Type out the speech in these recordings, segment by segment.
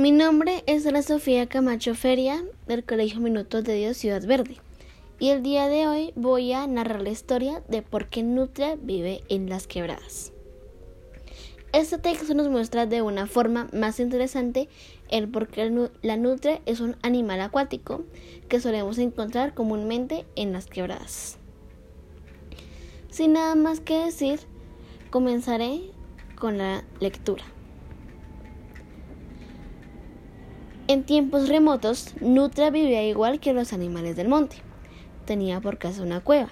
Mi nombre es Ana Sofía Camacho Feria del Colegio Minutos de Dios Ciudad Verde y el día de hoy voy a narrar la historia de por qué Nutria vive en las quebradas. Este texto nos muestra de una forma más interesante el por qué la nutria es un animal acuático que solemos encontrar comúnmente en las quebradas. Sin nada más que decir, comenzaré con la lectura. En tiempos remotos, Nutria vivía igual que los animales del monte. Tenía por casa una cueva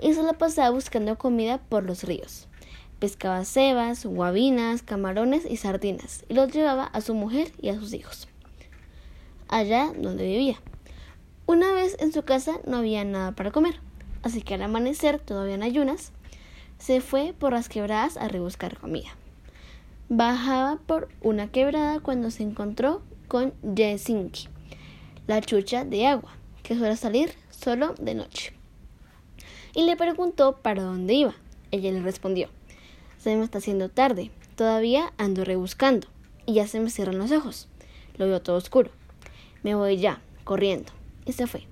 y se la pasaba buscando comida por los ríos. Pescaba cebas, guabinas, camarones y sardinas y los llevaba a su mujer y a sus hijos. Allá donde vivía. Una vez en su casa no había nada para comer, así que al amanecer, todavía en ayunas, se fue por las quebradas a rebuscar comida. Bajaba por una quebrada cuando se encontró con Yesinki, la chucha de agua, que suele salir solo de noche. Y le preguntó para dónde iba. Ella le respondió, se me está haciendo tarde, todavía ando rebuscando, y ya se me cierran los ojos. Lo veo todo oscuro. Me voy ya, corriendo. Y se fue.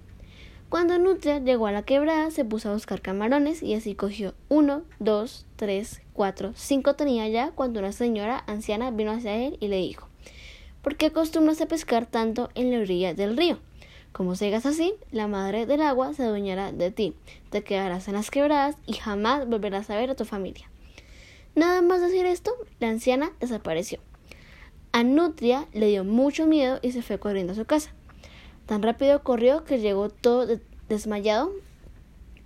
Cuando Nutria llegó a la quebrada, se puso a buscar camarones y así cogió uno, dos, tres, cuatro, cinco tenía ya cuando una señora anciana vino hacia él y le dijo ¿Por qué acostumbras a pescar tanto en la orilla del río? Como sigas así, la madre del agua se adueñará de ti, te quedarás en las quebradas y jamás volverás a ver a tu familia. Nada más decir esto, la anciana desapareció. A Nutria le dio mucho miedo y se fue corriendo a su casa. Tan rápido corrió que llegó todo desmayado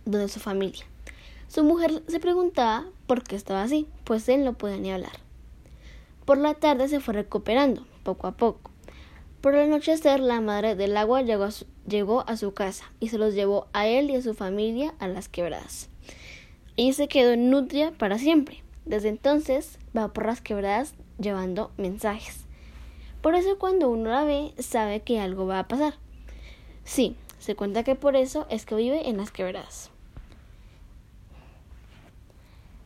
donde su familia. Su mujer se preguntaba por qué estaba así, pues él no podía ni hablar. Por la tarde se fue recuperando, poco a poco. Por el anochecer, la madre del agua llegó a, su, llegó a su casa y se los llevó a él y a su familia a las quebradas. Y se quedó en Nutria para siempre. Desde entonces va por las quebradas llevando mensajes. Por eso cuando uno la ve sabe que algo va a pasar. Sí, se cuenta que por eso es que vive en las quebradas.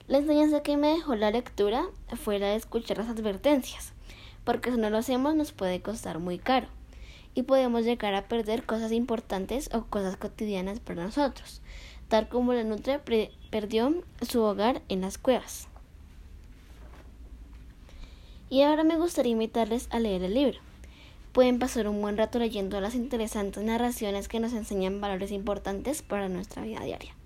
La enseñanza que me dejó la lectura fue la de escuchar las advertencias, porque si no lo hacemos nos puede costar muy caro y podemos llegar a perder cosas importantes o cosas cotidianas para nosotros, tal como la nutria perdió su hogar en las cuevas. Y ahora me gustaría invitarles a leer el libro. Pueden pasar un buen rato leyendo las interesantes narraciones que nos enseñan valores importantes para nuestra vida diaria.